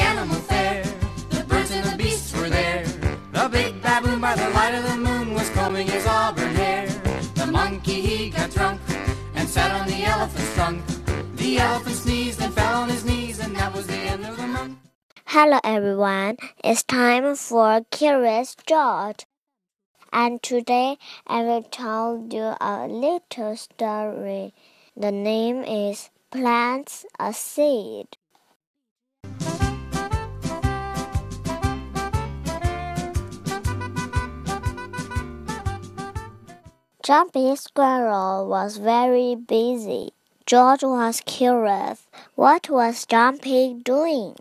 animal fair. The birds and the beasts were there. The big baboon by the light of the moon was combing his auburn hair. The monkey he got drunk and sat on the elephant's trunk. The elephant sneezed and fell on his knees, and that was the end of the month. Hello everyone, it's time for Curious George. And today I will tell you a little story. The name is Plants a Seed. Jumpy Squirrel was very busy. George was curious. What was Jumpy doing?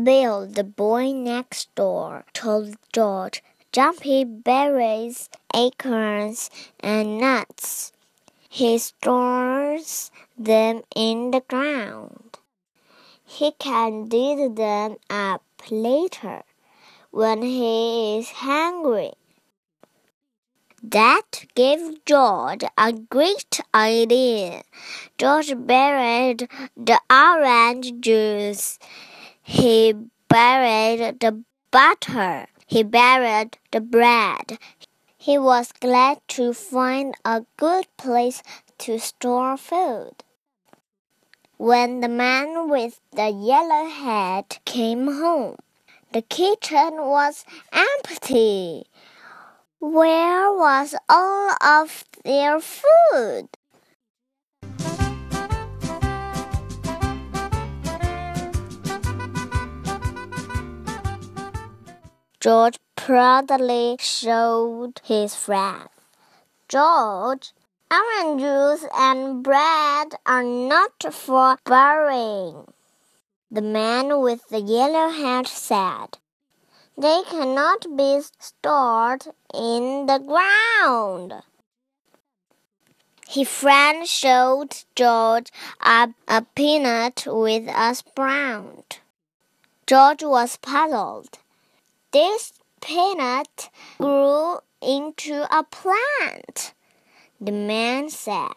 Bill, the boy next door, told George Jumpy buries, acorns, and nuts. He stores them in the ground. He can dig them up later when he is hungry. That gave George a great idea. George buried the orange juice. He buried the butter. He buried the bread. He was glad to find a good place to store food. When the man with the yellow hat came home, the kitchen was empty. Where was all of their food? George proudly showed his friend. George, orange juice and bread are not for burying. The man with the yellow hat said. They cannot be stored in the ground. His friend showed George a, a peanut with a sprout. George was puzzled. This peanut grew into a plant, the man said.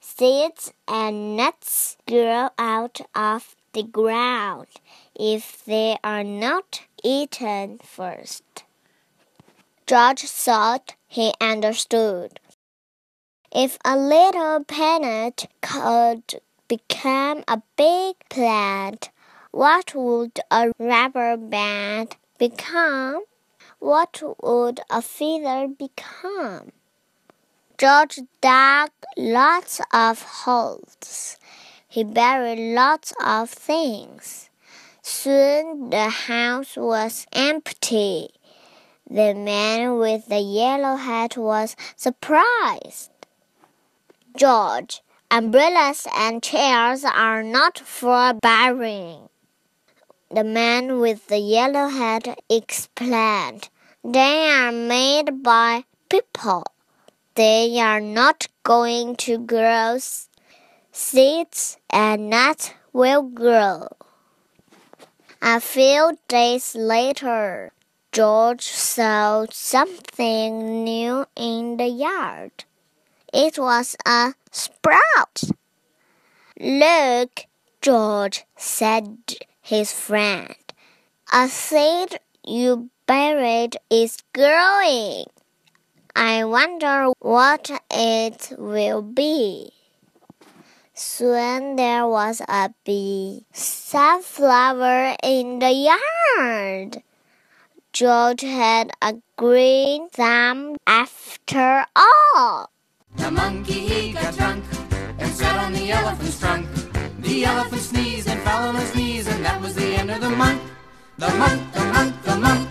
Seeds and nuts grow out of the ground if they are not eaten first. George thought he understood. If a little peanut could become a big plant, what would a rubber band become? What would a feather become? George dug lots of holes. He buried lots of things. Soon the house was empty. The man with the yellow hat was surprised. George, umbrellas and chairs are not for burying. The man with the yellow hat explained. They are made by people. They are not going to grow. Seeds and nuts will grow. A few days later, George saw something new in the yard. It was a sprout. Look, George, said his friend. A seed you buried is growing. I wonder what it will be. Soon there was a bee sunflower in the yard. George had a green thumb after all. The monkey he got drunk and sat on the elephant's trunk. The elephant sneezed and fell on his knees, and that was the end of the month The month the month. The month